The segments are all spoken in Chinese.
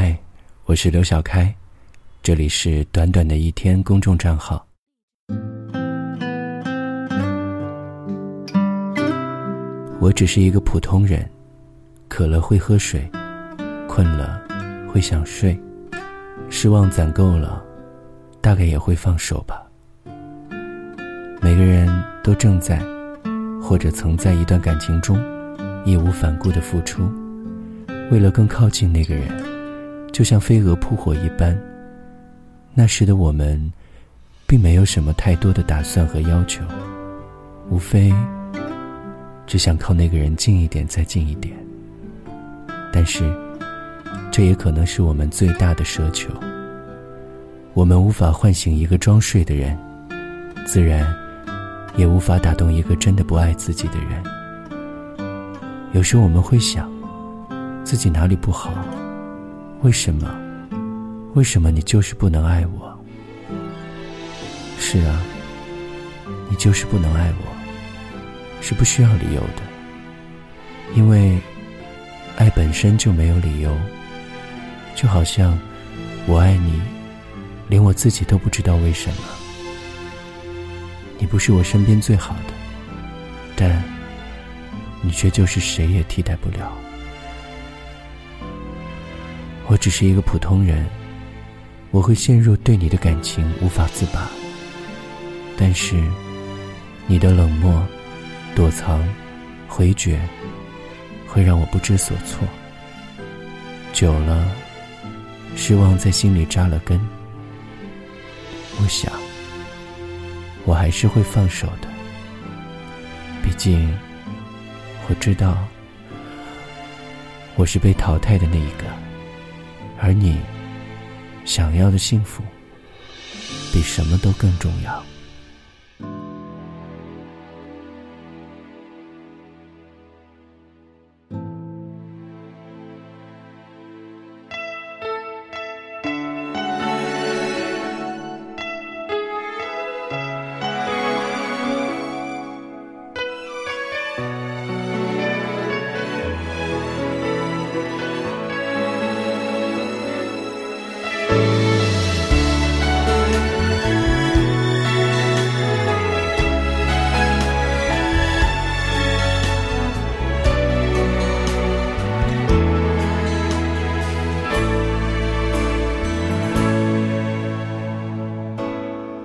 嗨，我是刘小开，这里是短短的一天公众账号。我只是一个普通人，渴了会喝水，困了会想睡，失望攒够了，大概也会放手吧。每个人都正在，或者曾在一段感情中，义无反顾的付出，为了更靠近那个人，就像飞蛾扑火一般。那时的我们，并没有什么太多的打算和要求，无非。只想靠那个人近一点，再近一点。但是，这也可能是我们最大的奢求。我们无法唤醒一个装睡的人，自然，也无法打动一个真的不爱自己的人。有时我们会想，自己哪里不好？为什么？为什么你就是不能爱我？是啊，你就是不能爱我。是不需要理由的，因为爱本身就没有理由。就好像我爱你，连我自己都不知道为什么。你不是我身边最好的，但你却就是谁也替代不了。只是一个普通人，我会陷入对你的感情无法自拔。但是你的冷漠。躲藏、回绝，会让我不知所措。久了，失望在心里扎了根。我想，我还是会放手的。毕竟，我知道，我是被淘汰的那一个，而你想要的幸福，比什么都更重要。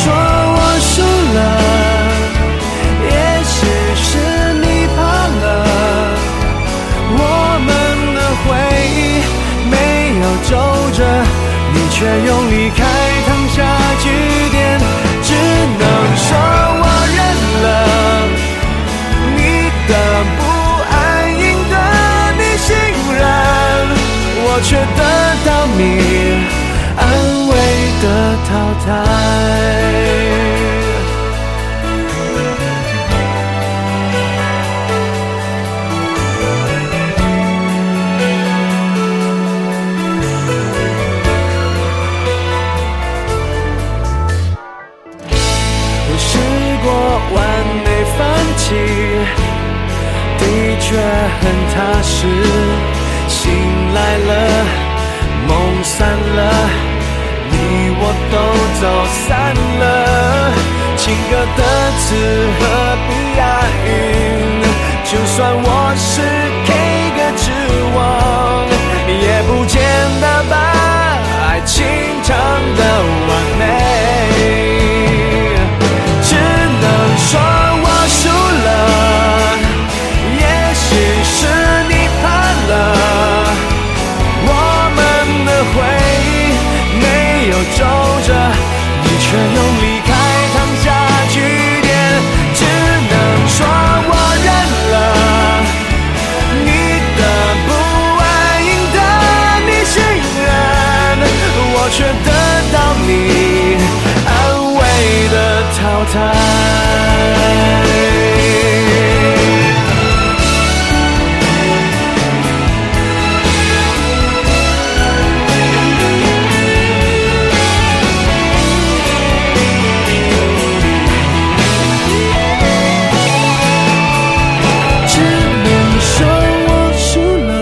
只能醒来了，梦散了。你我都走散了，情歌的词何必押韵？就算我是。态。只能说我输了，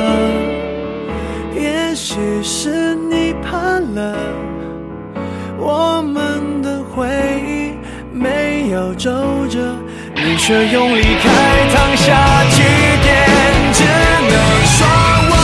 也许是你怕了，我们的回忆要走着你却用离开烫下句点只能说我